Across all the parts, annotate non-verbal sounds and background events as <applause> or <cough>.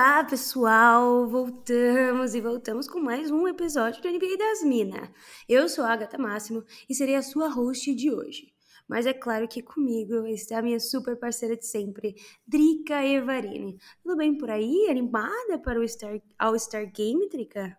Olá, pessoal! Voltamos e voltamos com mais um episódio do NBA das Minas. Eu sou a Agatha Máximo e serei a sua host de hoje. Mas é claro que comigo está a minha super parceira de sempre, Drica Evarini. Tudo bem por aí? Animada para o Star, All-Star Game, Drica?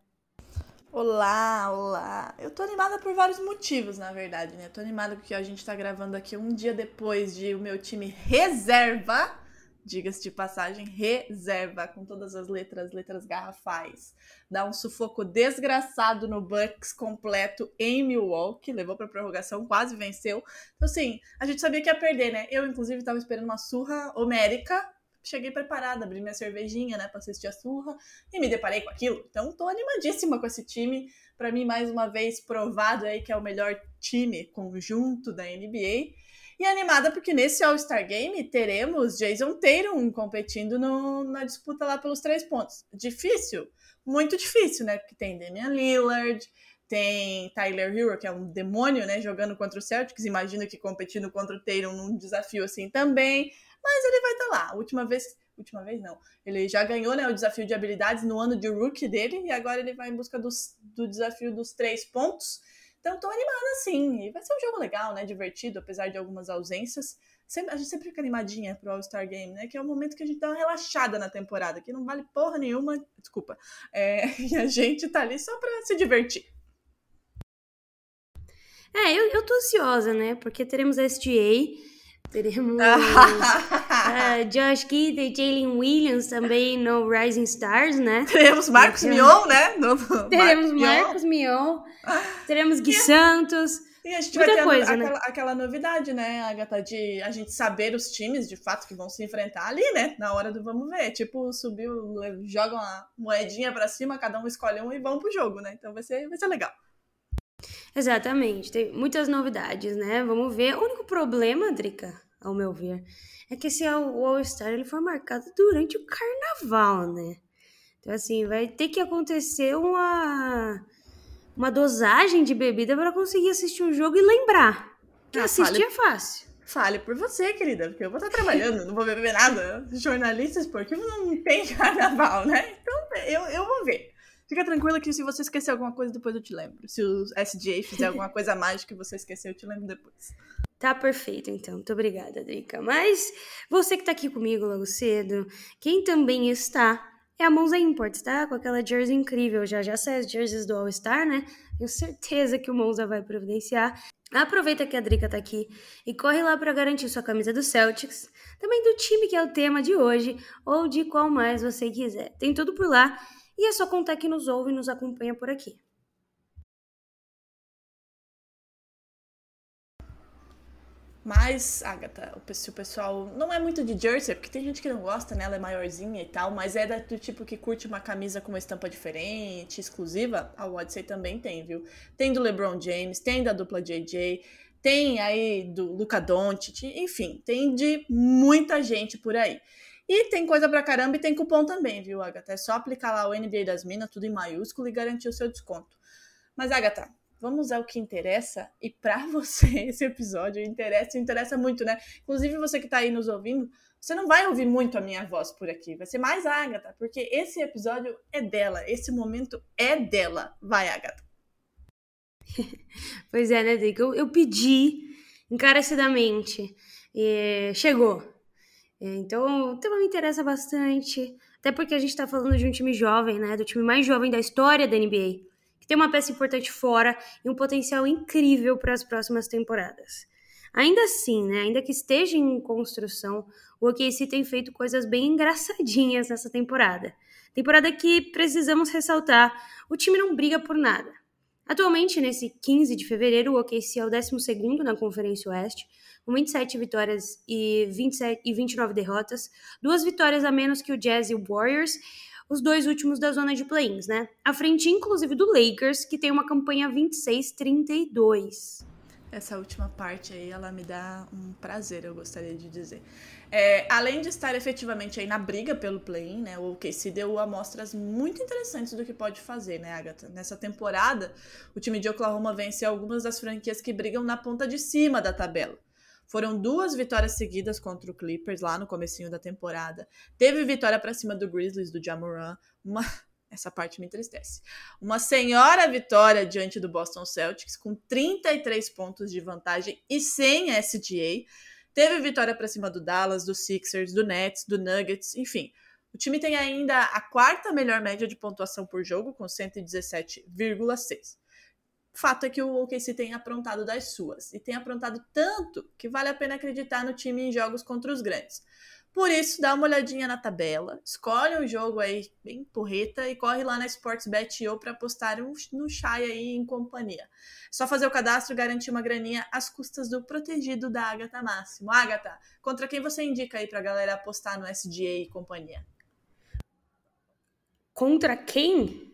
Olá, olá. Eu tô animada por vários motivos, na verdade, né? Tô animada porque a gente tá gravando aqui um dia depois de o meu time reserva, diga-se de passagem, reserva, com todas as letras, letras garrafais. Dá um sufoco desgraçado no Bucks completo em Milwaukee, levou pra prorrogação, quase venceu. Então, assim, a gente sabia que ia perder, né? Eu, inclusive, tava esperando uma surra homérica, cheguei preparada, abri minha cervejinha, né, pra assistir a surra e me deparei com aquilo. Então, tô animadíssima com esse time. Para mim, mais uma vez, provado aí que é o melhor time conjunto da NBA. E animada porque nesse All-Star Game teremos Jason Tatum competindo no, na disputa lá pelos três pontos. Difícil? Muito difícil, né? Porque tem Damian Lillard, tem Tyler Hero, que é um demônio, né? Jogando contra o Celtics. Imagino que competindo contra o Tatum num desafio assim também mas ele vai estar tá lá. Última vez, última vez não, ele já ganhou né, o desafio de habilidades no ano de rookie dele e agora ele vai em busca dos, do desafio dos três pontos. Então tô animada sim, e vai ser um jogo legal, né, divertido, apesar de algumas ausências. Sempre, a gente sempre fica animadinha pro All-Star Game, né, que é o momento que a gente dá uma relaxada na temporada, que não vale porra nenhuma, desculpa, <laughs> é, e a gente tá ali só pra se divertir. É, eu, eu tô ansiosa, né, porque teremos a SGA, Teremos uh, <laughs> Josh Kidd e Jalen Williams também no Rising Stars, né? Teremos Marcos Mion, né? No, no Teremos Marcos Mion. <laughs> Teremos Gui Santos. E a gente Muita vai ter coisa, a, né? aquela, aquela, novidade, né, Agatha, de a gente saber os times, de fato, que vão se enfrentar ali, né? Na hora do vamos ver. Tipo, subiu, jogam uma moedinha pra cima, cada um escolhe um e vão pro jogo, né? Então vai ser, vai ser legal. Exatamente, tem muitas novidades, né? Vamos ver. O único problema, Drica, ao meu ver, é que esse All-Star ele foi marcado durante o carnaval, né? Então, assim, vai ter que acontecer uma, uma dosagem de bebida para conseguir assistir o jogo e lembrar. Que ah, assistir fale, é fácil. Fale por você, querida, porque eu vou estar trabalhando, não vou beber nada. Jornalista esportivo não tem <laughs> carnaval, né? Então, eu, eu vou ver. Fica tranquila que se você esquecer alguma coisa, depois eu te lembro. Se o SJ fizer alguma <laughs> coisa mágica que você esqueceu, eu te lembro depois. Tá perfeito, então. Muito obrigada, Drica. Mas você que tá aqui comigo logo cedo, quem também está é a Monza Imports, tá? Com aquela jersey incrível. Já já sai as jerseys do All-Star, né? Tenho certeza que o Monza vai providenciar. Aproveita que a Drica tá aqui e corre lá para garantir sua camisa do Celtics, também do time que é o tema de hoje, ou de qual mais você quiser. Tem tudo por lá. E é só contar que nos ouve e nos acompanha por aqui. Mas, Agatha, se o pessoal não é muito de jersey, porque tem gente que não gosta, né? Ela é maiorzinha e tal, mas é do tipo que curte uma camisa com uma estampa diferente, exclusiva, a Odyssey também tem, viu? Tem do LeBron James, tem da dupla JJ, tem aí do Luca Doncic, enfim, tem de muita gente por aí. E tem coisa pra caramba e tem cupom também, viu, Agatha? É só aplicar lá o NBA das Minas, tudo em maiúsculo, e garantir o seu desconto. Mas, Agatha, vamos ao que interessa. E para <laughs> você, esse episódio interessa, interessa muito, né? Inclusive, você que tá aí nos ouvindo, você não vai ouvir muito a minha voz por aqui. Vai ser mais a Agatha, porque esse episódio é dela. Esse momento é dela. Vai, Agatha. <laughs> pois é, né? Eu, eu pedi encarecidamente. E chegou. É, então, o tema me interessa bastante, até porque a gente está falando de um time jovem, né? Do time mais jovem da história da NBA, que tem uma peça importante fora e um potencial incrível para as próximas temporadas. Ainda assim, né? Ainda que esteja em construção, o OKC tem feito coisas bem engraçadinhas nessa temporada. Temporada que precisamos ressaltar, o time não briga por nada. Atualmente, nesse 15 de fevereiro, o OKC é o 12 na Conferência Oeste, com 27 vitórias e, 27, e 29 derrotas, duas vitórias a menos que o Jazz e o Warriors, os dois últimos da zona de play-ins, né? À frente, inclusive, do Lakers, que tem uma campanha 26-32. Essa última parte aí, ela me dá um prazer, eu gostaria de dizer. É, além de estar efetivamente aí na briga pelo play-in, né, o OKC deu amostras muito interessantes do que pode fazer, né, Agatha? Nessa temporada, o time de Oklahoma vence algumas das franquias que brigam na ponta de cima da tabela. Foram duas vitórias seguidas contra o Clippers lá no comecinho da temporada. Teve vitória para cima do Grizzlies, do Jamoran, uma <laughs> essa parte me entristece. Uma senhora vitória diante do Boston Celtics, com 33 pontos de vantagem e sem SGA. Teve vitória para cima do Dallas, do Sixers, do Nets, do Nuggets, enfim. O time tem ainda a quarta melhor média de pontuação por jogo, com 117,6. Fato é que o OKC tem aprontado das suas. E tem aprontado tanto que vale a pena acreditar no time em jogos contra os grandes. Por isso, dá uma olhadinha na tabela, escolhe um jogo aí bem porreta e corre lá na Sportsbet.io para apostar no Shai aí em companhia. Só fazer o cadastro e garantir uma graninha às custas do protegido da Agatha Máximo. Agatha, contra quem você indica aí pra galera apostar no SGA e companhia? Contra quem?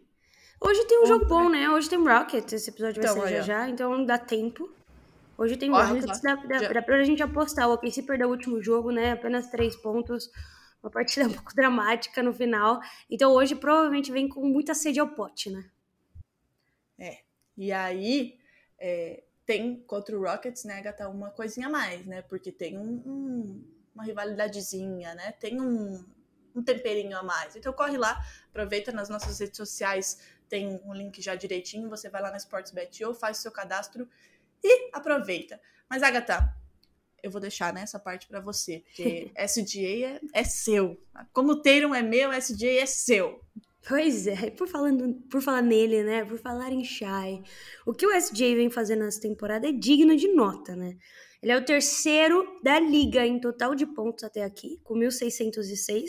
Hoje tem um contra... jogo bom, né? Hoje tem Rocket, esse episódio vai então, ser já já, então dá tempo. Hoje tem Rockets, dá, dá, dá pra gente apostar. O OKC perdeu o último jogo, né? Apenas três pontos. Uma partida <laughs> um pouco dramática no final. Então hoje provavelmente vem com muita sede ao pote, né? É. E aí é, tem contra o Rockets, né, Gata, uma coisinha a mais, né? Porque tem um, um, uma rivalidadezinha, né? Tem um, um temperinho a mais. Então corre lá, aproveita nas nossas redes sociais, tem um link já direitinho, você vai lá na Sportsbet ou faz o seu cadastro e aproveita. Mas, Agatha, eu vou deixar né, parte para você, porque <laughs> SGA é, é seu. Como o Tatum é meu, SGA é seu. Pois é, por, falando, por falar nele, né? Por falar em Shai, o que o SJ vem fazendo nessa temporada é digno de nota, né? Ele é o terceiro da liga em total de pontos até aqui, com 1.606,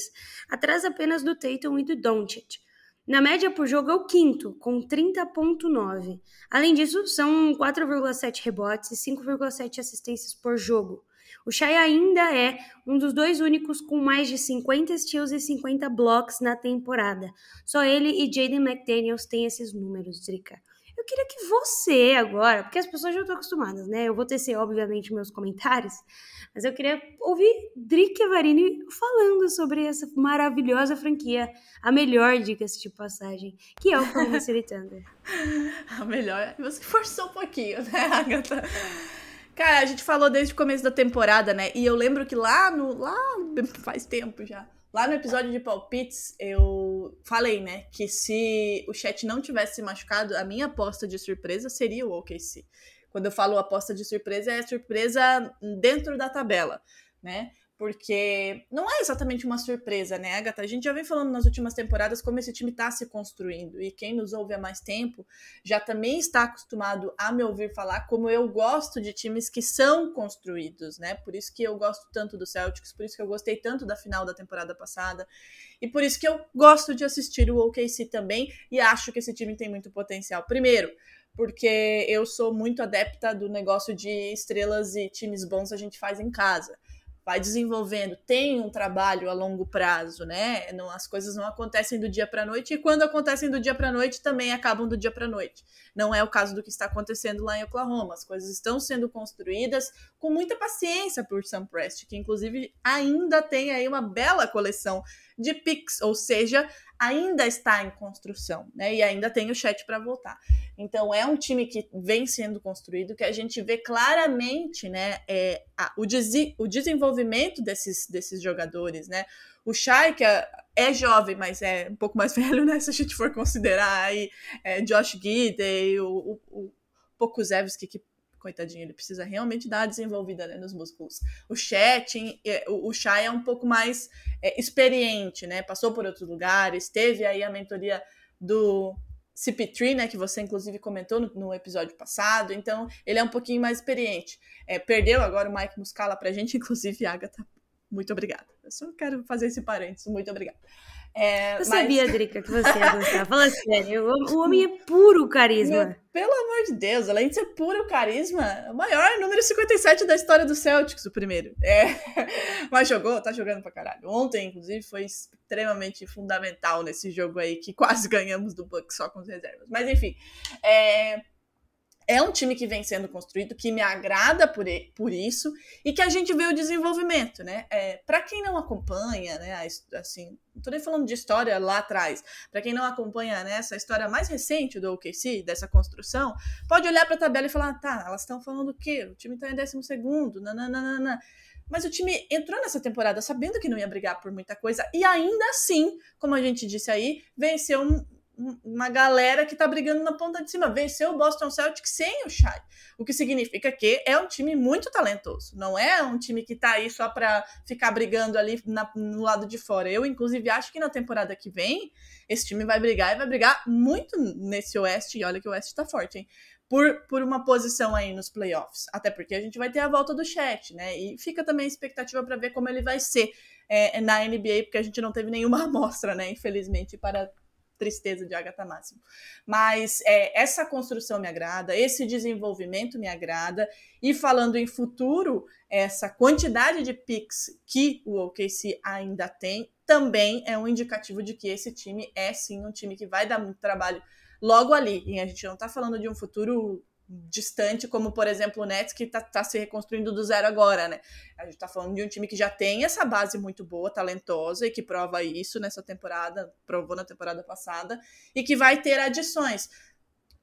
atrás apenas do Tatum e do Doncic. Na média por jogo é o quinto, com 30,9. Além disso, são 4,7 rebotes e 5,7 assistências por jogo. O Shai ainda é um dos dois únicos com mais de 50 steals e 50 blocks na temporada. Só ele e Jaden McDaniels têm esses números, Drica. Queria que você agora, porque as pessoas já estão acostumadas, né? Eu vou tecer, obviamente, meus comentários, mas eu queria ouvir Drick Varini falando sobre essa maravilhosa franquia, a melhor, diga-se de passagem, que é o City Thunder. <laughs> a melhor, você forçou um pouquinho, né, <laughs> Agatha? Cara, a gente falou desde o começo da temporada, né? E eu lembro que lá no. lá faz tempo já Lá no episódio de palpites, eu falei, né, que se o chat não tivesse se machucado, a minha aposta de surpresa seria o OKC. Quando eu falo aposta de surpresa, é surpresa dentro da tabela, né? Porque não é exatamente uma surpresa, né, Agatha? A gente já vem falando nas últimas temporadas como esse time está se construindo, e quem nos ouve há mais tempo já também está acostumado a me ouvir falar como eu gosto de times que são construídos, né? Por isso que eu gosto tanto do Celtics, por isso que eu gostei tanto da final da temporada passada, e por isso que eu gosto de assistir o OKC também, e acho que esse time tem muito potencial. Primeiro, porque eu sou muito adepta do negócio de estrelas e times bons a gente faz em casa vai desenvolvendo, tem um trabalho a longo prazo, né? Não, as coisas não acontecem do dia para noite e quando acontecem do dia para noite também acabam do dia para noite. Não é o caso do que está acontecendo lá em Oklahoma. As coisas estão sendo construídas com muita paciência por Sam Prest, que inclusive ainda tem aí uma bela coleção de picks, ou seja, ainda está em construção, né? E ainda tem o chat para voltar. Então é um time que vem sendo construído, que a gente vê claramente, né, é, a, o, des, o desenvolvimento desses, desses jogadores, né? O Shai, que é, é, jovem, mas é um pouco mais <laughs> velho, né? Se a gente for considerar aí é, Josh Gidey, o, o, o Pokusevski, que coitadinho, ele precisa realmente dar uma desenvolvida né, nos músculos. O Chet, o, o Shai é um pouco mais é, experiente, né? Passou por outros lugares, teve aí a mentoria do CP3, né? Que você inclusive comentou no, no episódio passado. Então, ele é um pouquinho mais experiente. É, perdeu agora o Mike Muscala pra gente, <laughs> inclusive, Agatha. Muito obrigada. Eu só quero fazer esse parênteses. Muito obrigada. É, Eu mas- sabia, <laughs> Drica, que você ia gostar. Fala sério, o homem é puro carisma. Meu, pelo amor de Deus, além de ser puro carisma, o maior número 57 da história do Celtics, o primeiro. É. <laughs> Mas jogou, tá jogando pra caralho. Ontem, inclusive, foi extremamente fundamental nesse jogo aí, que quase <laughs> ganhamos do Bucks só com as reservas. Mas enfim, é. É um time que vem sendo construído, que me agrada por, por isso, e que a gente vê o desenvolvimento, né? É, para quem não acompanha, né, assim, não tô nem falando de história lá atrás, para quem não acompanha né, essa história mais recente do OKC, dessa construção, pode olhar para a tabela e falar: tá, elas estão falando o quê? O time está em 12, nananana. Mas o time entrou nessa temporada sabendo que não ia brigar por muita coisa, e ainda assim, como a gente disse aí, venceu um- uma galera que tá brigando na ponta de cima. Venceu o Boston Celtics sem o Shai. O que significa que é um time muito talentoso. Não é um time que tá aí só pra ficar brigando ali na- no lado de fora. Eu, inclusive, acho que na temporada que vem, esse time vai brigar e vai brigar muito nesse Oeste. E olha que o Oeste tá forte, hein? Por, por uma posição aí nos playoffs. Até porque a gente vai ter a volta do chat, né? E fica também a expectativa para ver como ele vai ser é, na NBA, porque a gente não teve nenhuma <laughs> amostra, né? Infelizmente, para tristeza de Agatha Máximo. Mas é, essa construção me agrada, esse desenvolvimento me agrada. E falando em futuro, essa quantidade de picks que o OKC ainda tem também é um indicativo de que esse time é sim um time que vai dar muito trabalho logo ali. E a gente não está falando de um futuro distante, como por exemplo o Nets, que está tá se reconstruindo do zero agora, né? A gente está falando de um time que já tem essa base muito boa, talentosa, e que prova isso nessa temporada, provou na temporada passada, e que vai ter adições.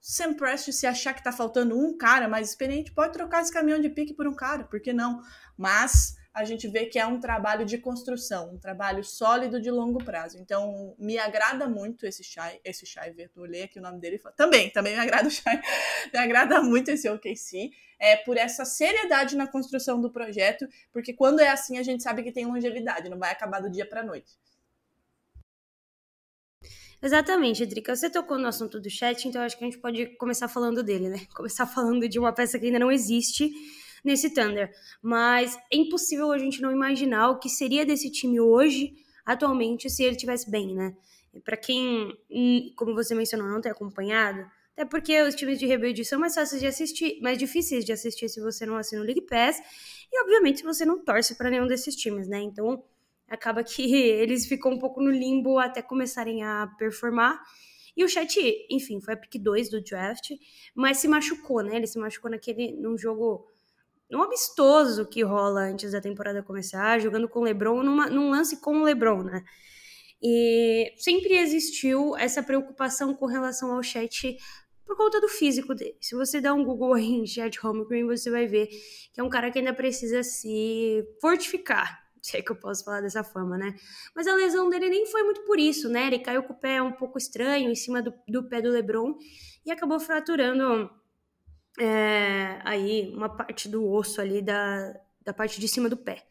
Sam Prest, se achar que tá faltando um cara mais experiente, pode trocar esse caminhão de pique por um cara, por que não? Mas a gente vê que é um trabalho de construção, um trabalho sólido de longo prazo. Então, me agrada muito esse Shai, esse Shai Vertu, eu olhei aqui o nome dele e também, também me agrada o Shai, <laughs> me agrada muito esse OKC, é, por essa seriedade na construção do projeto, porque quando é assim a gente sabe que tem longevidade, não vai acabar do dia para noite. Exatamente, Drica. Você tocou no assunto do chat, então acho que a gente pode começar falando dele, né? <laughs> Começar falando de uma peça que ainda não existe nesse Thunder. Mas é impossível a gente não imaginar o que seria desse time hoje, atualmente, se ele estivesse bem, né? Para quem, hum, como você mencionou, não tem acompanhado, até porque os times de rebelde são mais fáceis de assistir, mais difíceis de assistir se você não assina o League Pass, e obviamente você não torce para nenhum desses times, né? Então acaba que <laughs> eles ficam um pouco no limbo até começarem a performar. E o Chat, enfim, foi a pick 2 do draft, mas se machucou, né? Ele se machucou naquele num jogo num amistoso que rola antes da temporada começar, jogando com o LeBron, numa, num lance com o LeBron, né? E sempre existiu essa preocupação com relação ao Chat por conta do físico dele. Se você der um Google em Chat Holmgren, você vai ver que é um cara que ainda precisa se fortificar, se é que eu posso falar dessa forma, né? Mas a lesão dele nem foi muito por isso, né? Ele caiu com o pé um pouco estranho em cima do, do pé do LeBron e acabou fraturando é, aí uma parte do osso ali da, da parte de cima do pé.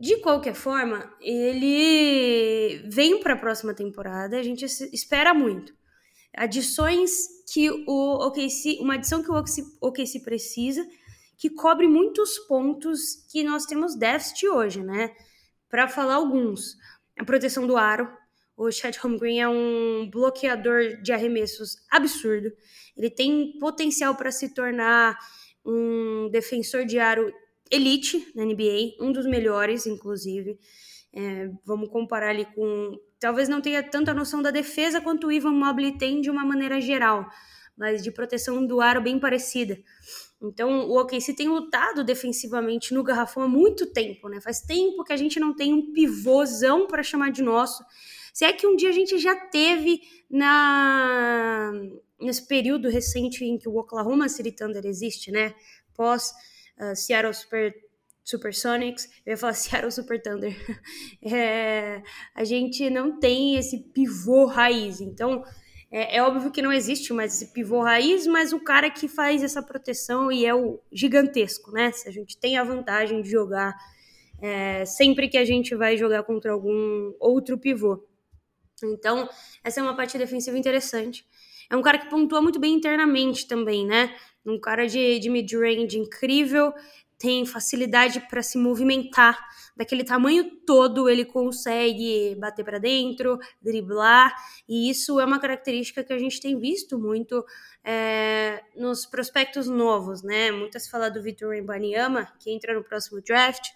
De qualquer forma, ele vem para a próxima temporada, a gente espera muito. Adições que o OKC, uma adição que o OKC, precisa, que cobre muitos pontos que nós temos déficit hoje, né? Para falar alguns, a proteção do aro. O Chet Holmgren é um bloqueador de arremessos absurdo. Ele tem potencial para se tornar um defensor de aro elite na NBA, um dos melhores, inclusive. É, vamos comparar ali com. Talvez não tenha tanta noção da defesa quanto o Ivan Mobley tem de uma maneira geral, mas de proteção do aro bem parecida. Então, o OKC tem lutado defensivamente no garrafão há muito tempo, né? Faz tempo que a gente não tem um pivôzão para chamar de nosso. Se é que um dia a gente já teve na nesse período recente em que o Oklahoma City Thunder existe, né? Pós uh, Seattle Super Supersonics, eu ia falar <laughs> Seattle Super Thunder. <laughs> é, a gente não tem esse pivô raiz. Então, é, é, óbvio que não existe mais esse pivô raiz, mas o cara que faz essa proteção e é o gigantesco, né? Se a gente tem a vantagem de jogar é, sempre que a gente vai jogar contra algum outro pivô. Então, essa é uma parte defensiva interessante. É um cara que pontua muito bem internamente também, né? Um cara de, de mid-range incrível, tem facilidade para se movimentar, daquele tamanho todo ele consegue bater para dentro, driblar, e isso é uma característica que a gente tem visto muito é, nos prospectos novos, né? Muitas falam do Vitor Embanyama, que entra no próximo draft.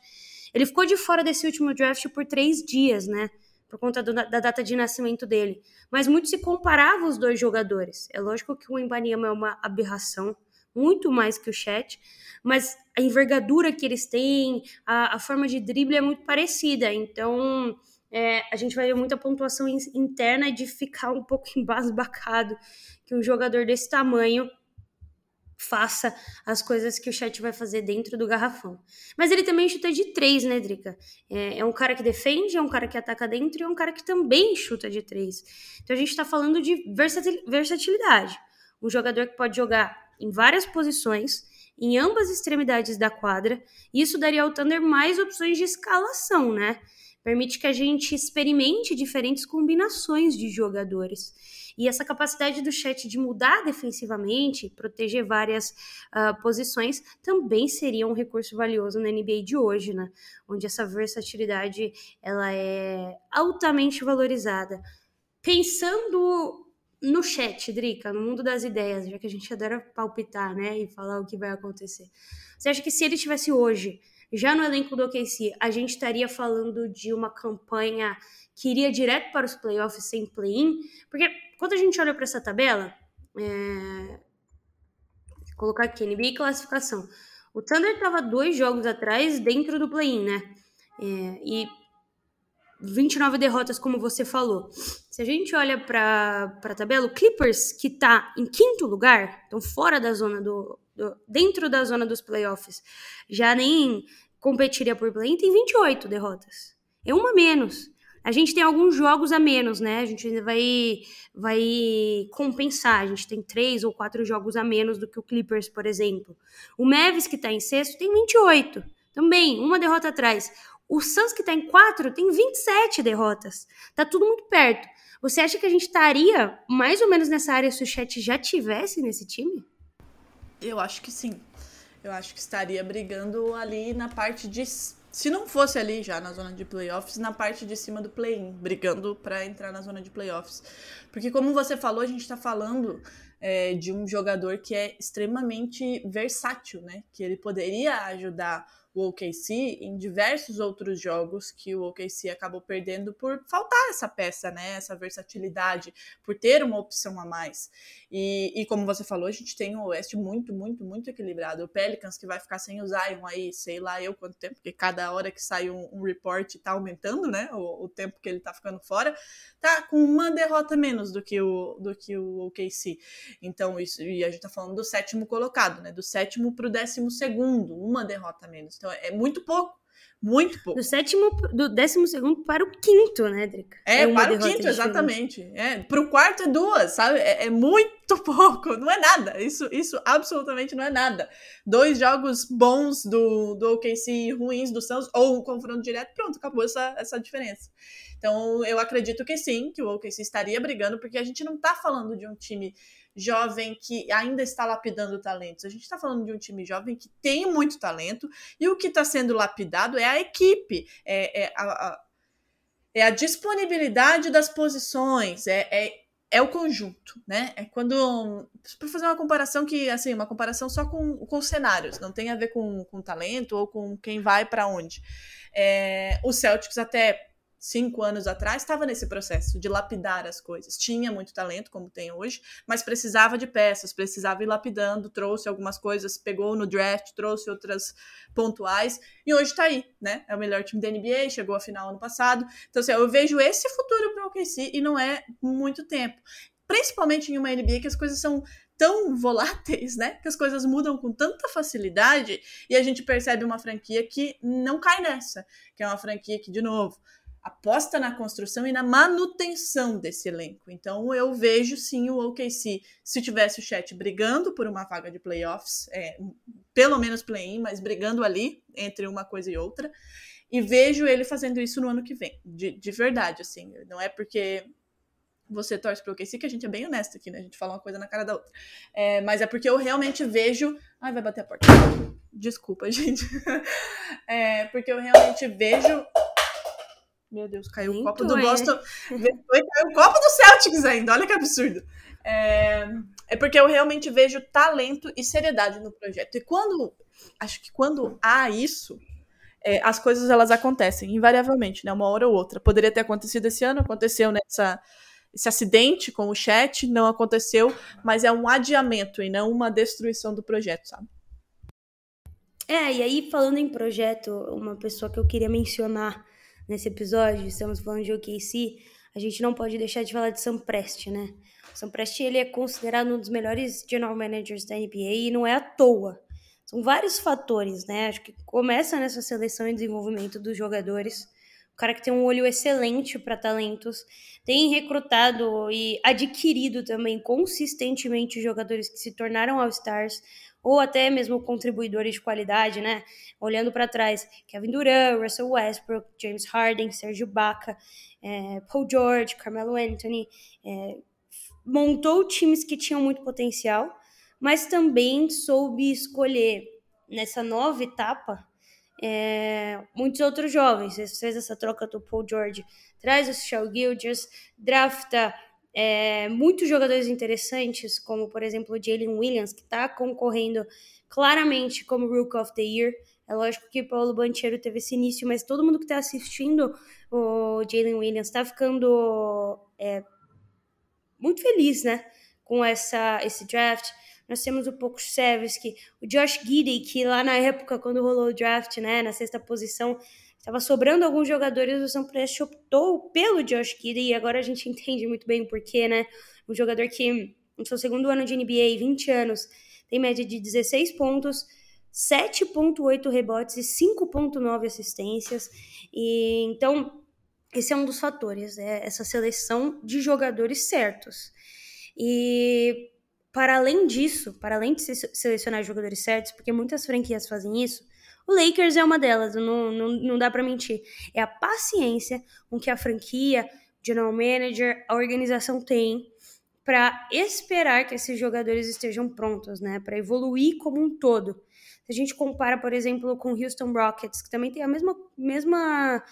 Ele ficou de fora desse último draft por três dias, né? Por conta do, da data de nascimento dele. Mas muito se comparava os dois jogadores. É lógico que o Embanyama é uma aberração, muito mais que o Chet, mas a envergadura que eles têm, a, a forma de drible é muito parecida. Então, é, a gente vai ver muita pontuação interna de ficar um pouco <laughs> embasbacado que um jogador desse tamanho faça as coisas que o chat vai fazer dentro do garrafão. Mas ele também chuta de três, né, Drica? É, é, um cara que defende, é um cara que ataca dentro e é um cara que também chuta de três. Então a gente está falando de versatilidade. Um jogador que pode jogar em várias posições, em ambas extremidades da quadra, e isso daria ao Thunder mais opções de escalação, né? Permite que a gente experimente diferentes combinações de jogadores. E essa capacidade do chat de mudar defensivamente, proteger várias uh, posições, também seria um recurso valioso na NBA de hoje, né? Onde essa versatilidade ela é altamente valorizada. Pensando no chat, Drica, no mundo das ideias, já que a gente adora palpitar, né, e falar o que vai acontecer. Você acha que se ele estivesse hoje, já no elenco do OKC, a gente estaria falando de uma campanha que iria direto para os playoffs sem play-in? Porque quando a gente olha para essa tabela, é... Vou colocar aqui NBA classificação. O Thunder estava dois jogos atrás dentro do play-in, né? É... E 29 derrotas, como você falou. Se a gente olha para a tabela, o Clippers, que está em quinto lugar, então fora da zona do, do, dentro da zona dos playoffs, já nem competiria por play, tem 28 derrotas. É uma menos. A gente tem alguns jogos a menos, né? A gente vai, vai compensar. A gente tem três ou quatro jogos a menos do que o Clippers, por exemplo. O Mavis, que está em sexto, tem 28. Também, uma derrota atrás. O Suns, que está em 4, tem 27 derrotas. Tá tudo muito perto. Você acha que a gente estaria mais ou menos nessa área se o Chat já tivesse nesse time? Eu acho que sim. Eu acho que estaria brigando ali na parte de. Se não fosse ali já na zona de playoffs, na parte de cima do play-in, brigando para entrar na zona de playoffs. Porque, como você falou, a gente está falando é, de um jogador que é extremamente versátil, né? Que ele poderia ajudar o OKC em diversos outros jogos que o OKC acabou perdendo por faltar essa peça, né? Essa versatilidade, por ter uma opção a mais. E, e como você falou, a gente tem um Oeste muito, muito, muito equilibrado. O Pelicans que vai ficar sem o Zion aí, sei lá eu quanto tempo, porque cada hora que sai um, um report tá aumentando, né? O, o, tempo que ele tá ficando fora, tá com uma derrota menos do que o, do que o OKC. Então, isso, e a gente tá falando do sétimo colocado, né? Do sétimo pro décimo segundo, uma derrota menos. Então, então é muito pouco. Muito pouco. Do sétimo, do décimo segundo para o quinto, né, Drica? É, é para o quinto, exatamente. É, para o quarto é duas, sabe? É, é, muito <laughs> pouco, não é nada. Isso, isso absolutamente não é nada. Dois jogos bons do, do OKC ruins do Suns, ou um confronto direto, pronto, acabou essa, essa diferença. Então, eu acredito que sim, que o OKC estaria brigando, porque a gente não está falando de um time jovem que ainda está lapidando talentos. A gente está falando de um time jovem que tem muito talento e o que está sendo lapidado é a equipe, é, é, a, é a disponibilidade das posições, é, é, é o conjunto, né? É quando. Para fazer uma comparação que, assim, uma comparação só com, com cenários, não tem a ver com, com talento ou com quem vai para onde. É, o Celtics até cinco anos atrás, estava nesse processo de lapidar as coisas. Tinha muito talento, como tem hoje, mas precisava de peças, precisava ir lapidando, trouxe algumas coisas, pegou no draft, trouxe outras pontuais, e hoje está aí, né? É o melhor time da NBA, chegou à final ano passado. Então, assim, eu vejo esse futuro para o OKC e não é muito tempo. Principalmente em uma NBA que as coisas são tão voláteis, né? Que as coisas mudam com tanta facilidade e a gente percebe uma franquia que não cai nessa, que é uma franquia que, de novo, aposta na construção e na manutenção desse elenco. Então eu vejo sim o OKC, se tivesse o chat brigando por uma vaga de playoffs, é, pelo menos play-in, mas brigando ali entre uma coisa e outra. E vejo ele fazendo isso no ano que vem, de, de verdade, assim. Não é porque você torce pro OKC, que a gente é bem honesto aqui, né? A gente fala uma coisa na cara da outra. É, mas é porque eu realmente vejo. Ai, vai bater a porta. Desculpa, <laughs> gente. É, porque eu realmente vejo. Meu Deus, caiu o copo do é. Boston. Caiu o copo do Celtics ainda, olha que absurdo. É, é porque eu realmente vejo talento e seriedade no projeto. E quando. Acho que quando há isso, é, as coisas elas acontecem, invariavelmente, né? Uma hora ou outra. Poderia ter acontecido esse ano, aconteceu nessa esse acidente com o chat não aconteceu, mas é um adiamento e não uma destruição do projeto, sabe? É, e aí falando em projeto, uma pessoa que eu queria mencionar nesse episódio, estamos falando de OKC, a gente não pode deixar de falar de Sam Prest, né? Sam Prest, ele é considerado um dos melhores general managers da NBA e não é à toa. São vários fatores, né? Acho que começa nessa seleção e desenvolvimento dos jogadores, o cara que tem um olho excelente para talentos, tem recrutado e adquirido também consistentemente jogadores que se tornaram All-Stars ou até mesmo contribuidores de qualidade, né? Olhando para trás, Kevin Durant, Russell Westbrook, James Harden, Sergio Baca, é, Paul George, Carmelo Anthony, é, montou times que tinham muito potencial, mas também soube escolher nessa nova etapa é, muitos outros jovens. Você fez essa troca do Paul George, traz o Shell Gilgers, drafta é, muitos jogadores interessantes, como por exemplo o Jalen Williams, que está concorrendo claramente como Rook of the Year. É lógico que Paulo Banchero teve esse início, mas todo mundo que está assistindo o Jalen Williams está ficando é, muito feliz, né, com essa, esse draft. Nós temos o Poco Sevski, o Josh Gidey, que lá na época, quando rolou o draft, né, na sexta posição, estava sobrando alguns jogadores, o São Prest optou pelo Josh Gidey, e agora a gente <laughs> entende muito bem o porquê, né? Um jogador que, no seu segundo ano de NBA, 20 anos, tem média de 16 pontos, 7.8 rebotes e 5.9 assistências. E então, esse é um dos fatores, é essa seleção de jogadores certos. E para além disso, para além de selecionar jogadores certos, porque muitas franquias fazem isso, o Lakers é uma delas, não, não, não dá para mentir. É a paciência com que a franquia, general manager, a organização tem para esperar que esses jogadores estejam prontos, né? Para evoluir como um todo. Se a gente compara, por exemplo, com o Houston Rockets, que também tem a mesma, mesma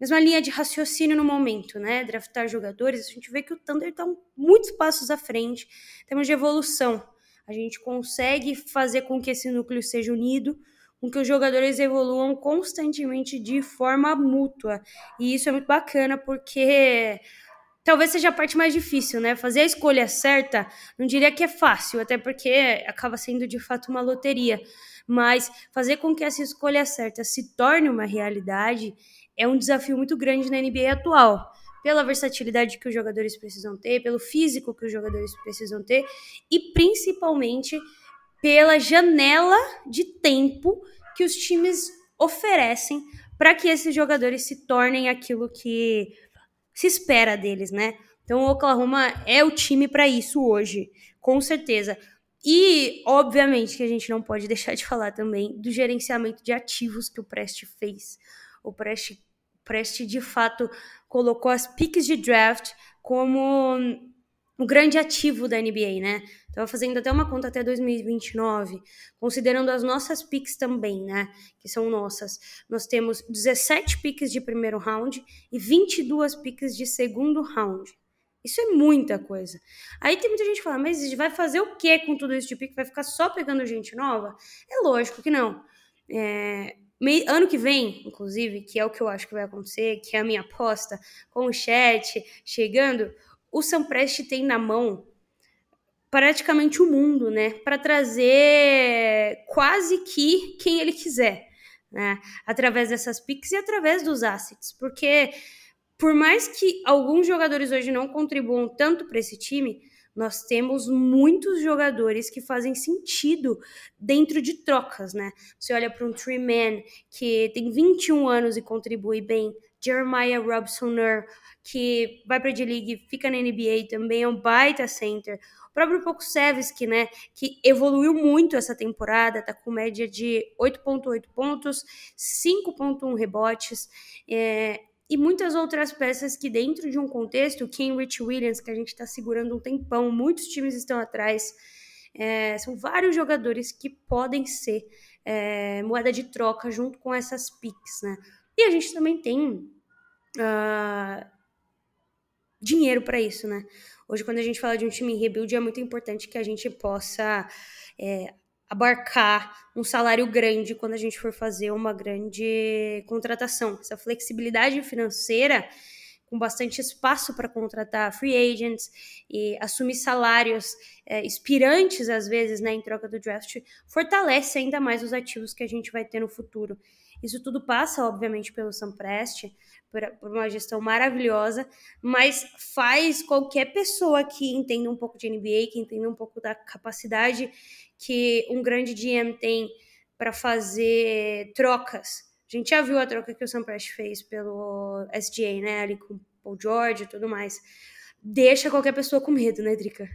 mesma linha de raciocínio no momento, né? Draftar jogadores, a gente vê que o Thunder está muitos passos à frente, temos de evolução. A gente consegue fazer com que esse núcleo seja unido, com que os jogadores evoluam constantemente de forma mútua. E isso é muito bacana porque talvez seja a parte mais difícil, né? Fazer a escolha certa, não diria que é fácil, até porque acaba sendo de fato uma loteria. Mas fazer com que essa escolha certa se torne uma realidade é um desafio muito grande na NBA atual. Pela versatilidade que os jogadores precisam ter, pelo físico que os jogadores precisam ter e principalmente pela janela de tempo que os times oferecem para que esses jogadores se tornem aquilo que se espera deles, né? Então o Oklahoma é o time para isso hoje, com certeza. E, obviamente, que a gente não pode <laughs> deixar de falar também do gerenciamento de ativos que o Prest fez o Prest, Prest de fato colocou as piques de draft como um grande ativo da NBA, né? Estava fazendo até uma conta até 2029, considerando as nossas picks também, né? Que são nossas. Nós temos 17 picks de primeiro round e 22 picks de segundo round. Isso é muita coisa. Aí tem muita gente que fala, mas vai fazer o que com tudo isso de pique? Vai ficar só pegando gente nova? É lógico que não. É, ano que vem, inclusive, que é o que eu acho que vai acontecer, que é a minha aposta, com o chat chegando, o Samprest tem na mão praticamente o mundo, né? Para trazer quase que quem ele quiser, né? Através dessas picks e através dos assets, porque por mais que alguns jogadores hoje não contribuam tanto para esse time, nós temos muitos jogadores que fazem sentido dentro de trocas, né? Você olha para um Tree Man que tem 21 anos e contribui bem, Jeremiah Robsoner, que vai para a D-League, fica na NBA também, é um baita center. O próprio Pokusevski, né, que evoluiu muito essa temporada, tá com média de 8.8 pontos, 5.1 rebotes, é, e muitas outras peças que, dentro de um contexto, Ken Rich Williams, que a gente está segurando um tempão, muitos times estão atrás. É, são vários jogadores que podem ser é, moeda de troca junto com essas picks, né? E a gente também tem uh, dinheiro para isso, né? Hoje, quando a gente fala de um time em rebuild, é muito importante que a gente possa é, abarcar um salário grande quando a gente for fazer uma grande contratação. Essa flexibilidade financeira, com bastante espaço para contratar free agents e assumir salários é, expirantes, às vezes, né, em troca do draft, fortalece ainda mais os ativos que a gente vai ter no futuro. Isso tudo passa, obviamente, pelo Samprest, por, por uma gestão maravilhosa, mas faz qualquer pessoa que entenda um pouco de NBA, que entenda um pouco da capacidade que um grande GM tem para fazer trocas. A gente já viu a troca que o Sam Prest fez pelo SGA, né? Ali com o Paul George e tudo mais. Deixa qualquer pessoa com medo, né, Drica?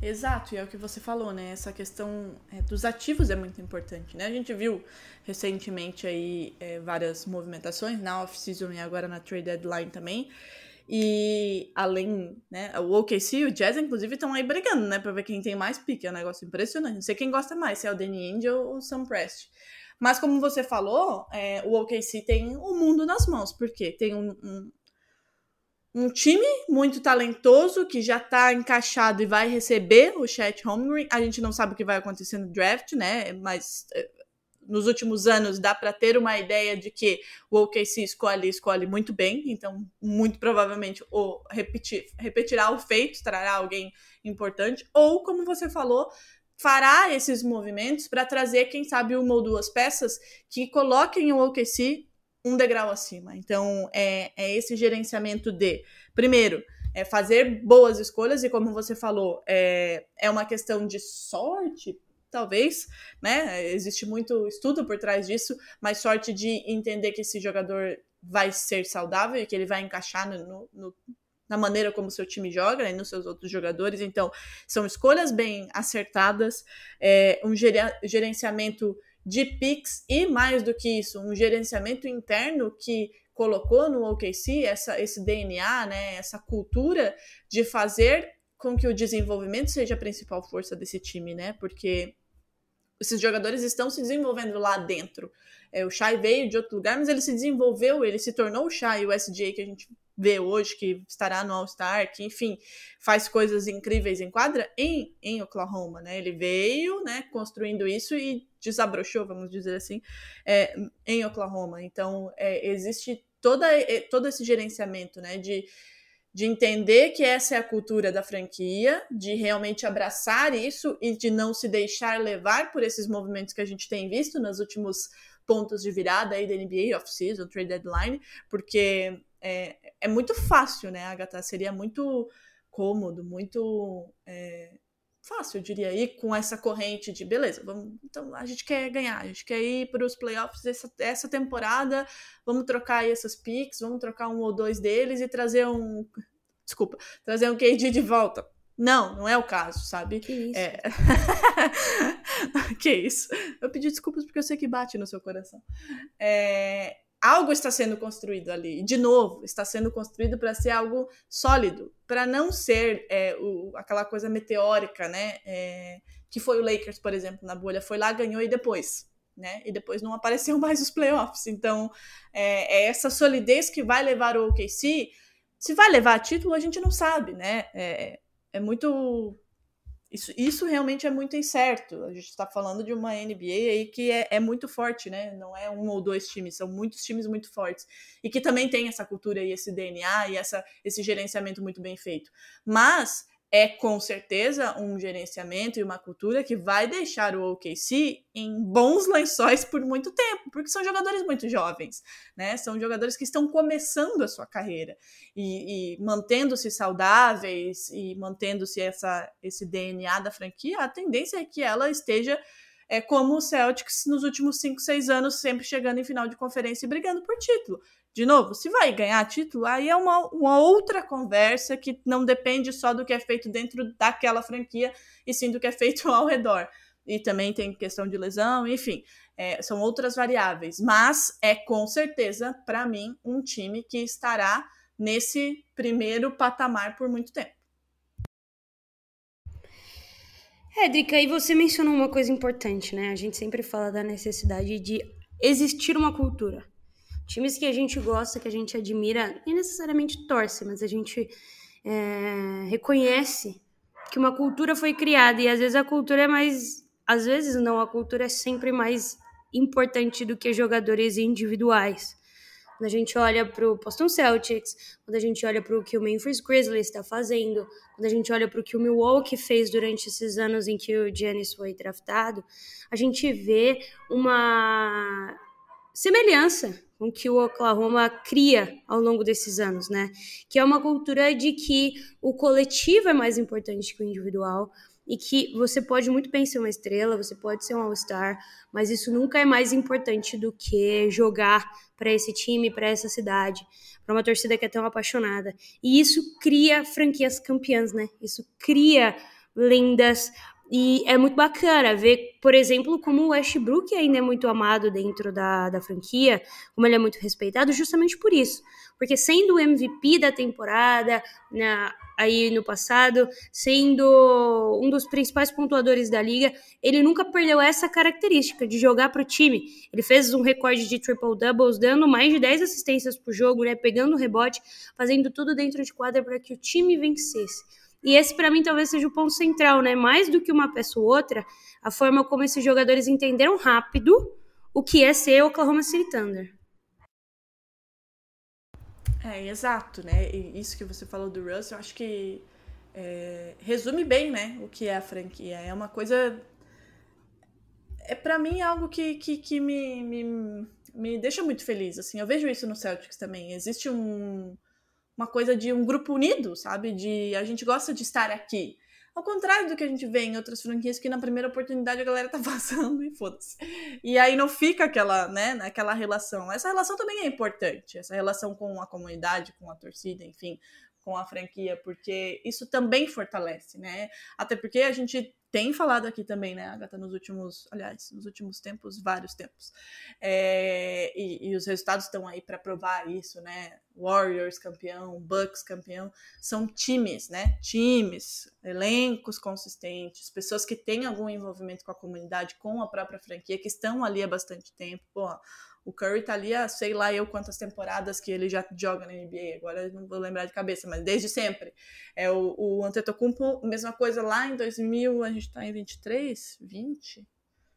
Exato, e é o que você falou, né? Essa questão é, dos ativos é muito importante, né? A gente viu recentemente aí é, várias movimentações na off-season e agora na trade deadline também. E além, né, o OKC e o Jazz, inclusive, estão aí brigando, né, pra ver quem tem mais pique. É um negócio impressionante. Não sei quem gosta mais, se é o Danny Angel ou o Sam Prest. Mas como você falou, é, o OKC tem o mundo nas mãos, porque tem um, um, um time muito talentoso que já tá encaixado e vai receber o Chet Holmgren. A gente não sabe o que vai acontecer no draft, né? Mas é, nos últimos anos dá para ter uma ideia de que o OKC escolhe escolhe muito bem, então muito provavelmente o repetir, repetirá o feito, trará alguém importante, ou como você falou, fará esses movimentos para trazer, quem sabe, uma ou duas peças que coloquem o OKC um degrau acima. Então, é, é esse gerenciamento de, primeiro, é fazer boas escolhas, e como você falou, é, é uma questão de sorte, talvez, né? Existe muito estudo por trás disso, mas sorte de entender que esse jogador vai ser saudável e que ele vai encaixar no, no na maneira como seu time joga né, e nos seus outros jogadores. Então, são escolhas bem acertadas, é, um gerenciamento de picks e, mais do que isso, um gerenciamento interno que colocou no OKC essa, esse DNA, né, essa cultura de fazer com que o desenvolvimento seja a principal força desse time, né? Porque esses jogadores estão se desenvolvendo lá dentro. É, o Shai veio de outro lugar, mas ele se desenvolveu, ele se tornou o Shai, o SJ que a gente vê hoje, que estará no All-Star, que, enfim, faz coisas incríveis em quadra em, em Oklahoma, né? Ele veio, né, construindo isso e desabrochou, vamos dizer assim, é, em Oklahoma. Então, é, existe toda, é, todo esse gerenciamento, né, de de entender que essa é a cultura da franquia, de realmente abraçar isso e de não se deixar levar por esses movimentos que a gente tem visto nos últimos pontos de virada aí da NBA, off-season, trade deadline, porque é, é muito fácil, né, Agatha? Seria muito cômodo, muito é, fácil, eu diria, ir com essa corrente de beleza, vamos, então a gente quer ganhar, a gente quer ir para os playoffs essa, essa temporada, vamos trocar aí essas picks, vamos trocar um ou dois deles e trazer um. Desculpa, trazer um KD de volta. Não, não é o caso, sabe? Que isso? É... <laughs> que isso. Eu pedi desculpas porque eu sei que bate no seu coração. É algo está sendo construído ali. De novo, está sendo construído para ser algo sólido, para não ser é, o, aquela coisa meteórica, né? É, que foi o Lakers, por exemplo, na bolha. Foi lá, ganhou e depois. Né? E depois não apareceu <laughs> mais os playoffs. Então, é, é essa solidez que vai levar o OKC. Se vai levar a título, a gente não sabe, né? É, é muito isso, isso realmente é muito incerto. A gente está falando de uma NBA aí que é, é, muito forte, né? Não é um ou dois times, são muitos times muito fortes. E que também tem essa cultura e esse DNA e essa, esse gerenciamento muito bem feito. Mas é com certeza um gerenciamento e uma cultura que vai deixar o OKC em bons lençóis por muito tempo, porque são jogadores muito jovens, né? São jogadores que estão começando a sua carreira e, e mantendo-se saudáveis e mantendo-se esse DNA da franquia, a tendência é que ela esteja é como o Celtics nos últimos 5, 6 anos, sempre chegando em final de conferência e brigando por título. De novo, se vai ganhar título, aí é uma, uma outra conversa que não depende só do que é feito dentro daquela franquia, e sim do que é feito <laughs> ao redor. e também tem questão de lesão, enfim, é, são outras variáveis. Mas é com certeza, para mim, um time que estará nesse primeiro patamar por muito tempo. É, Drica, e você mencionou uma coisa importante, né? A gente sempre fala da necessidade de existir uma cultura. Times que a gente gosta, que a gente admira, nem necessariamente torce, mas a gente é, reconhece que uma cultura foi criada e às vezes a cultura é mais. Às vezes não, a cultura é sempre mais importante do que jogadores individuais. Quando a gente olha para o Boston Celtics, quando a gente olha para o que o Memphis Grizzlies está fazendo, quando a gente olha para o que o Milwaukee fez durante esses anos em que o Giannis foi draftado, a gente vê uma semelhança com que o Oklahoma cria ao longo desses anos, né? Que é uma cultura de que o coletivo é mais importante que o individual, e que você pode muito bem ser uma estrela, você pode ser um All-Star, mas isso nunca é mais importante do que jogar para esse time, para essa cidade, para uma torcida que é tão apaixonada. E isso cria franquias campeãs, né? Isso cria lendas e é muito bacana ver, por exemplo, como o Westbrook ainda é muito amado dentro da, da franquia, como ele é muito respeitado, justamente por isso. Porque sendo o MVP da temporada, na, aí no passado, sendo um dos principais pontuadores da liga, ele nunca perdeu essa característica de jogar para o time. Ele fez um recorde de triple doubles, dando mais de 10 assistências por jogo, né, pegando rebote, fazendo tudo dentro de quadra para que o time vencesse. E esse, para mim, talvez seja o ponto central, né? Mais do que uma peça ou outra, a forma como esses jogadores entenderam rápido o que é ser Oklahoma City Thunder. É, exato, né? Isso que você falou do Russ, eu acho que é, resume bem, né? O que é a franquia. É uma coisa. É para mim algo que, que, que me, me, me deixa muito feliz. Assim, eu vejo isso no Celtics também. Existe um uma coisa de um grupo unido, sabe? De a gente gosta de estar aqui. Ao contrário do que a gente vê em outras franquias que na primeira oportunidade a galera tá <laughs> passando e foda-se. E aí não fica aquela, né, naquela relação. Essa relação também é importante, essa relação com a comunidade, com a torcida, enfim, com a franquia, porque isso também fortalece, né? Até porque a gente tem falado aqui também, né, Agatha, nos últimos, aliás, nos últimos tempos, vários tempos. É, e, e, os resultados estão aí para provar isso, né? Warriors campeão, Bucks campeão, são times, né? Times, elencos consistentes, pessoas que têm algum envolvimento com a comunidade, com a própria franquia, que estão ali há bastante tempo. Porra, o Curry tá ali há sei lá eu quantas temporadas que ele já joga na NBA, agora não vou lembrar de cabeça, mas desde sempre. É o, o Antetokounmpo, mesma coisa lá em 2000, a gente tá em 23, 20?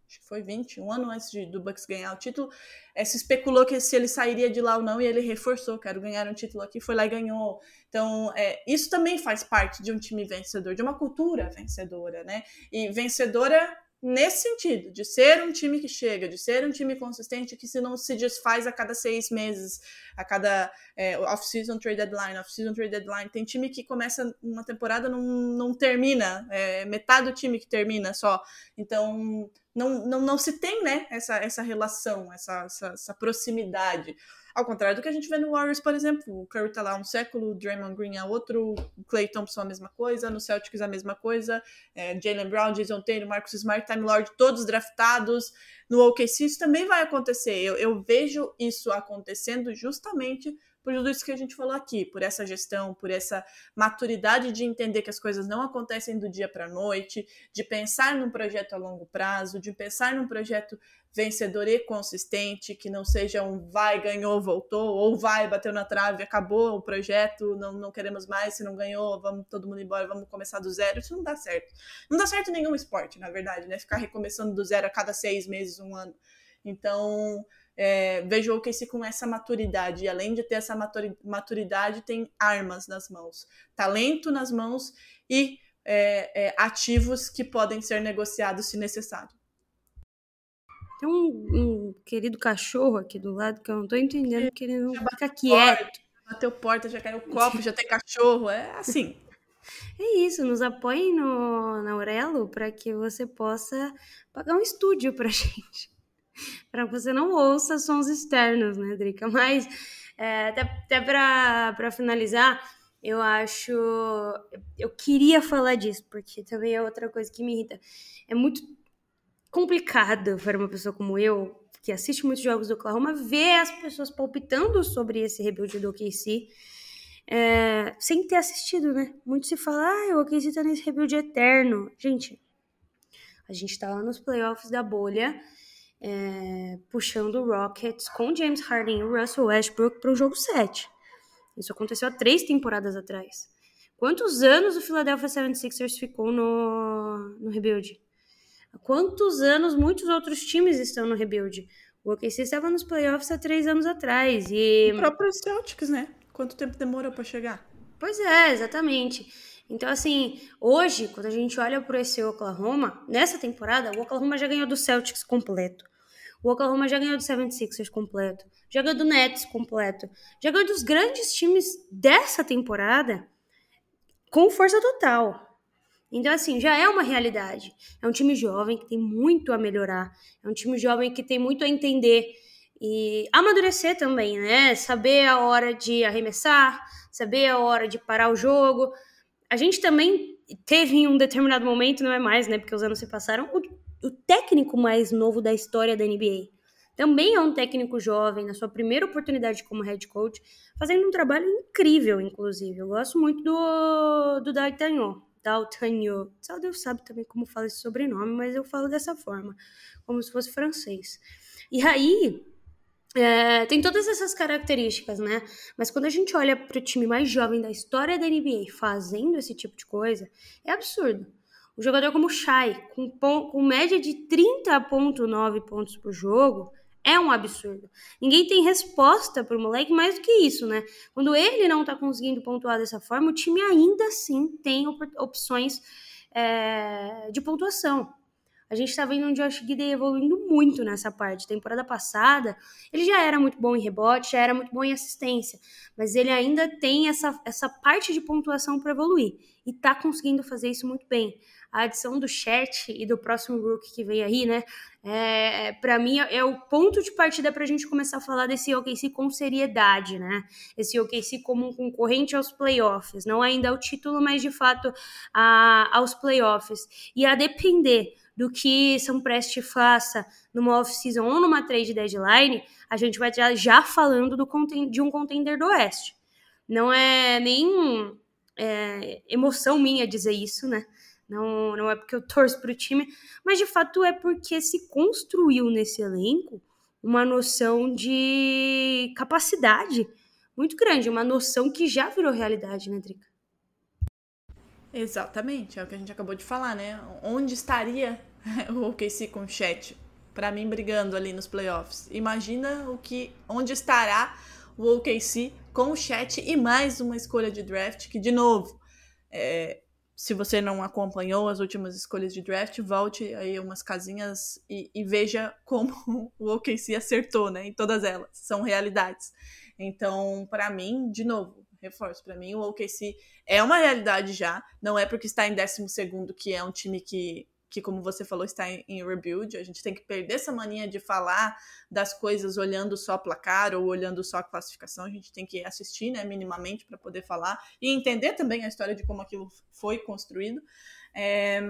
Acho que foi 20, um ano antes de, do Bucks ganhar o título, é, se especulou que se ele sairia de lá ou não, e ele reforçou, quero ganhar um título aqui, foi lá e ganhou. Então, é, isso também faz parte de um time vencedor, de uma cultura vencedora, né? E vencedora nesse sentido, de ser um time que chega, de ser um time consistente que se não se desfaz a cada seis meses, a cada é, off-season trade deadline, off-season trade deadline. Tem time que começa uma temporada não, não termina, é metade do time que termina só. Então, não, não, não se tem né, essa, essa relação, essa, essa, essa proximidade. Ao contrário do que a gente vê no Warriors, por exemplo, o Curry tá lá um século, o Draymond Green é outro, o Clay Thompson a mesma coisa, no Celtics a mesma coisa, é, Jalen Brown, Jason Taylor, Marcus Smart, Time Lord, todos draftados. No OKC isso também vai acontecer. Eu, eu vejo isso acontecendo justamente por tudo isso que a gente falou aqui, por essa gestão, por essa maturidade de entender que as coisas não acontecem do dia para a noite, de pensar num projeto a longo prazo, de pensar num projeto vencedor e consistente, que não seja um vai, ganhou, voltou, ou vai, bateu na trave, acabou o projeto, não, não queremos mais, se não ganhou, vamos todo mundo embora, vamos começar do zero. Isso não dá certo. Não dá certo nenhum esporte, na verdade, né? Ficar recomeçando do zero a cada seis meses, um ano. Então, é, vejo o OKC com essa maturidade. E além de ter essa maturidade, tem armas nas mãos, talento nas mãos e é, é, ativos que podem ser negociados se necessário. Tem um, um, querido cachorro aqui do lado que eu não tô entendendo que ele não fica quieto. Bateu porta, já caiu o copo, já tem cachorro, é assim. É isso, nos apoiem no, na Aurelo para que você possa pagar um estúdio pra <laughs> gente. Para que você não ouça sons externos, né, Drica? <laughs> Mas, é, até, até para finalizar, eu acho. Eu queria falar disso, porque também é outra coisa que me irrita. É muito complicado para uma pessoa como eu, que assiste muitos jogos do Oklahoma, ver as pessoas palpitando sobre esse rebuild do OKC. É, sem ter assistido, né? Muito se fala, ah, o OKC tá nesse rebuild eterno. Gente, a gente tá lá nos playoffs da bolha, é, puxando o Rockets com James Harden e o Russell Westbrook para o jogo 7. Isso aconteceu há três temporadas atrás. Quantos anos o Philadelphia 76ers ficou no, no rebuild? Há quantos anos muitos outros times estão no rebuild? O OKC estava nos playoffs há três anos atrás e... O próprio Celtics, né? Quanto tempo demorou para chegar? Pois é, exatamente. Então, assim, hoje, quando a gente olha para esse Oklahoma, nessa temporada, o Oklahoma já ganhou do Celtics completo. O Oklahoma já ganhou do 76ers completo. Já ganhou do Nets completo. Já ganhou dos grandes times dessa temporada com força total. Então, assim, já é uma realidade. É um time jovem que tem muito a melhorar. É um time jovem que tem muito a entender e amadurecer também, né? Saber a hora de arremessar, saber a hora de parar o jogo. A gente também teve em um determinado momento, não é mais, né? Porque os anos se passaram, o, o técnico mais novo da história da NBA. Também é um técnico jovem, na sua primeira oportunidade como head coach, fazendo um trabalho incrível, inclusive. Eu gosto muito do, do D'Artagnan. D'Artagnan. Só Deus sabe também como fala esse sobrenome, mas eu falo dessa forma, como se fosse francês. E aí, é, tem todas essas características, né? Mas quando a gente olha para o time mais jovem da história da NBA fazendo esse tipo de coisa, é absurdo. Um jogador como o Shai, com, com média de 30,9 pontos por jogo, é um absurdo. Ninguém tem resposta para o moleque mais do que isso, né? Quando ele não tá conseguindo pontuar dessa forma, o time ainda assim tem op opções é, de pontuação. A gente tá vendo um Josh Gidey evoluindo muito nessa parte. Temporada passada, ele já era muito bom em rebote, já era muito bom em assistência, mas ele ainda tem essa, essa parte de pontuação para evoluir e tá conseguindo fazer isso muito bem. A adição do chat e do próximo Rook que vem aí, né? É, é para mim é o ponto de partida para a gente começar a falar desse OKC com seriedade, né? Esse OKC como um concorrente aos playoffs, não ainda ao título, mas de fato a, aos playoffs. E a depender do que São Preste faça numa off-season ou numa trade deadline, a gente vai já, já falando do, de um contender do Oeste. Não é nem é, emoção minha dizer isso, né? Não, não é porque eu torço para o time, mas de fato é porque se construiu nesse elenco uma noção de capacidade muito grande, uma noção que já virou realidade, né, Drica? Exatamente, é o que a gente acabou de falar, né? Onde estaria <laughs> o OKC com o Chat, para mim brigando ali nos playoffs. Imagina o que, onde estará o OKC com o Chat e mais uma escolha de draft que de novo, é, se você não acompanhou as últimas escolhas de draft, volte aí umas casinhas e, e veja <laughs> como o OKC acertou, né? Em todas elas, são realidades. Então, para mim, de novo, reforço, para mim o OKC é uma realidade já, não é porque está em 12 segundo que é um time que que, como você falou, está em, em, rebuild. A gente tem que perder essa mania de falar das coisas olhando só placar ou olhando só a classificação. A gente tem que assistir, né, minimamente, para poder falar e entender também a história de como aquilo foi construído. É,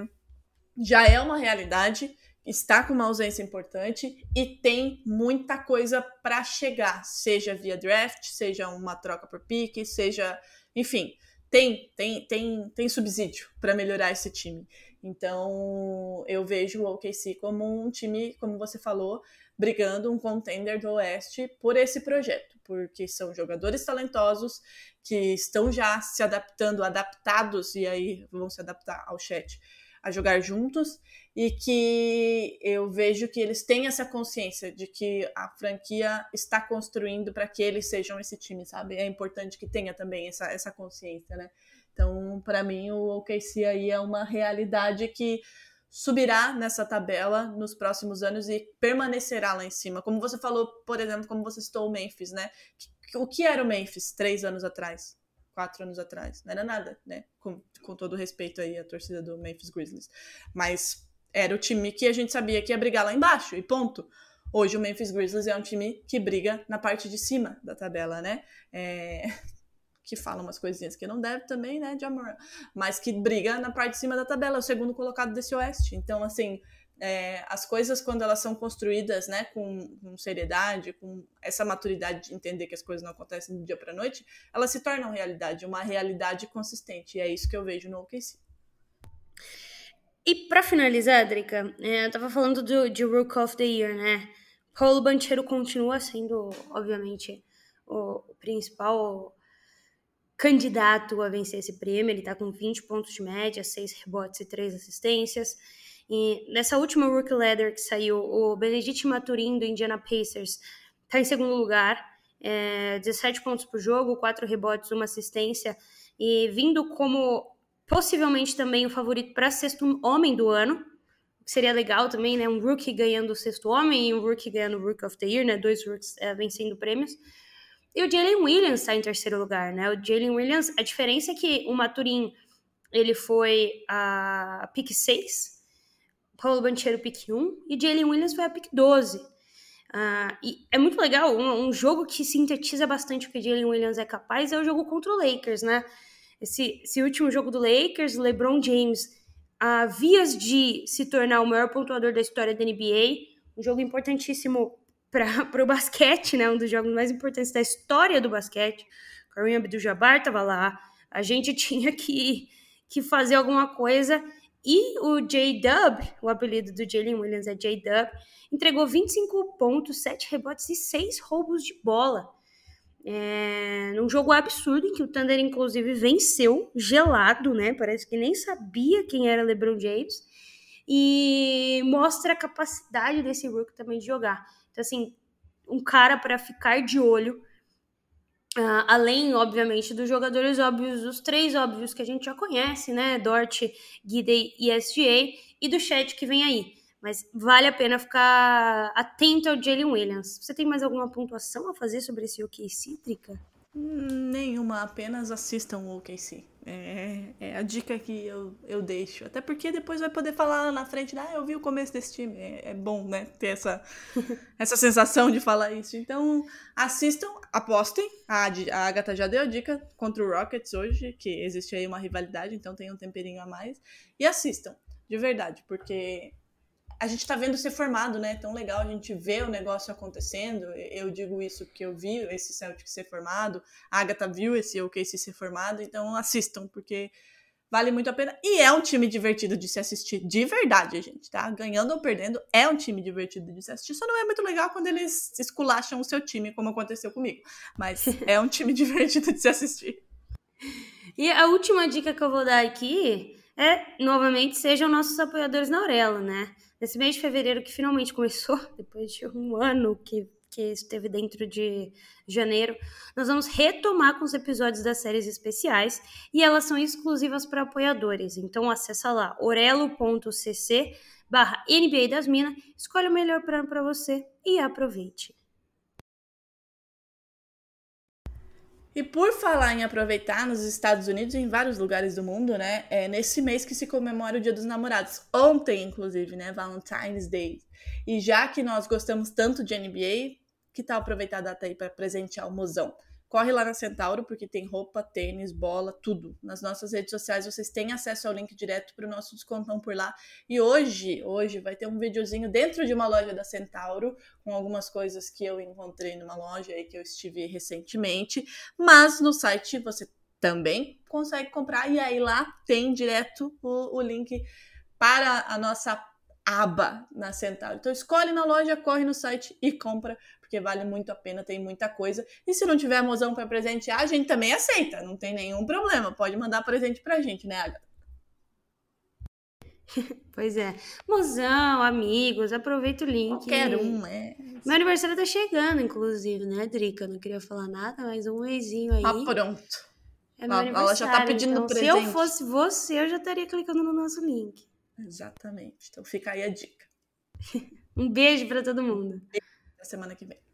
já é uma realidade, está com uma ausência importante e tem muita coisa para chegar, seja via draft, seja uma troca por pique, seja, enfim, tem tem tem tem subsídio para melhorar esse time. Então, eu vejo o OKC como um time, como você falou, brigando um contender do Oeste por esse projeto, porque são jogadores talentosos que estão já se adaptando, adaptados, e aí vão se adaptar ao chat, a jogar juntos, e que eu vejo que eles têm essa consciência de que a franquia está construindo para que eles sejam esse time, sabe? É importante que tenha também essa, essa consciência, né? Então, para mim, o OKC aí é uma realidade que subirá nessa tabela nos próximos anos e permanecerá lá em cima. Como você falou, por exemplo, como você citou o Memphis, né? O que era o Memphis três anos atrás? Quatro anos atrás? Não era nada, né? Com, com todo respeito aí à torcida do Memphis Grizzlies. Mas era o time que a gente sabia que ia brigar lá embaixo, e ponto. Hoje o Memphis Grizzlies é um time que briga na parte de cima da tabela, né? É que fala umas coisinhas que não deve também, né, de amor, mas que briga na parte de cima da tabela, é o segundo colocado desse oeste. Então, assim, é, as coisas, quando elas são construídas né, com, com, seriedade, com essa maturidade de entender que as coisas não acontecem do dia para noite, elas se tornam realidade, uma realidade consistente. E é isso que eu vejo no OKC. E para finalizar, Drica, é, eu tava falando do, de Rook of the Year, né? Paulo Banchero continua sendo, obviamente, o, o principal candidato a vencer esse prêmio. Ele tá com 20 pontos de média, 6 rebotes e 3 assistências. E nessa última Rookie Leather que saiu, o Benedict Maturin do Indiana Pacers está em segundo lugar, é, 17 pontos por jogo, 4 rebotes, uma assistência, e vindo como possivelmente também o favorito para sexto homem do ano, que seria legal também, né? Um rookie ganhando o sexto homem e um rookie ganhando o Rookie of the Year, né? Dois rookies é, vencendo prêmios. E o Jalen Williams está em terceiro lugar, né? O Jalen Williams, a diferença é que o Maturin ele foi a pick 6 Paulo Banchero pick 1 e Jalen Williams foi a pick 12. Uh, e é muito legal, um, um, jogo que sintetiza bastante o que Jalen Williams é capaz é o jogo contra o Lakers, né? Esse, esse último jogo do Lakers, LeBron James, a uh, vias de se tornar o maior pontuador da história da NBA, um jogo importantíssimo para <laughs> o basquete, né? Um dos jogos mais importantes da história do basquete. Kareem Abdul-Jabbar estava lá, a gente <laughs> tinha que, que fazer alguma coisa e o J-Dub, o apelido do Jalen Williams é J-Dub, entregou 25 pontos, 7 rebotes e 6 roubos de bola. É, num jogo absurdo em que o Thunder, inclusive, venceu, gelado, né? Parece que nem sabia quem era LeBron James. E mostra a capacidade desse Rook também de jogar. Então, assim, um cara para ficar de olho Uh, além, obviamente, dos jogadores óbvios, os três óbvios que a gente já conhece, né? Dort, Gidey e SGA, e do chat que vem aí. Mas vale a pena ficar atento ao Jalen Williams. Você tem mais alguma pontuação a fazer sobre esse OKC, Cítrica? Nenhuma, apenas assistam o OKC. É, é, a dica que eu, eu deixo. Até porque depois vai poder falar lá na frente, ah, eu vi o começo desse time. É, é bom, né? Ter essa, <laughs> essa sensação de falar isso. Então, assistam, apostem. A, a Agatha já deu a dica contra o Rockets hoje, que existe aí uma rivalidade, então tem um temperinho a mais. E assistam, de verdade, porque a gente está vendo ser formado, né? Tão legal a gente ver o negócio acontecendo. Eu digo isso porque eu vi esse Celtic ser formado, a Agatha viu esse OKC ser formado, então assistam, porque vale muito a pena. E é um time divertido de se assistir, de verdade, gente, tá? Ganhando ou perdendo, é um time divertido de se assistir. Só não é muito legal quando eles esculacham o seu time, como aconteceu comigo. Mas <laughs> é um time divertido de se assistir. E a última dica que eu vou dar aqui é, novamente, sejam nossos apoiadores na Aurelo, né? Nesse mês de fevereiro que finalmente começou, <laughs> depois de um ano que, que esteve dentro de janeiro, nós vamos retomar com os episódios das séries especiais e elas são exclusivas para apoiadores. Então acessa lá orelo.cc barra NBA das Minas, escolhe o melhor plano para você e aproveite. E por falar em aproveitar nos Estados Unidos e em vários lugares do mundo, né? É nesse mês que se comemora o Dia dos Namorados. Ontem, inclusive, né? Valentine's Day. E já que nós gostamos tanto de NBA, que tal aproveitar a data aí para presentear o mozão? Corre lá na Centauro, porque tem roupa, tênis, bola, tudo. Nas nossas redes sociais vocês têm acesso ao link direto para o nosso descontão por lá. E hoje, hoje vai ter um videozinho dentro de uma loja da Centauro, com algumas coisas que eu encontrei numa loja aí que eu estive recentemente. Mas no site você também consegue comprar, e aí lá tem direto o, o link para a nossa aba na Centauro. Então escolhe na loja, corre no site e compra, porque vale muito a pena, tem muita coisa. E se não tiver mozão para presentear, a gente também aceita, não tem nenhum problema. Pode mandar presente pra gente, né, Agatha? <laughs> Pois é. Mozão, amigos, aproveita o link. Qualquer um, é. Meu aniversário tá chegando, inclusive, né, Drica? Não queria falar nada, mas um mêsinho aí. Ah, pronto. É meu aniversário. Ela já tá pedindo então, presente. Se eu fosse você, eu já estaria clicando no nosso link. Exatamente. Então fica aí a dica. <laughs> um beijo para todo mundo. Semana que vem.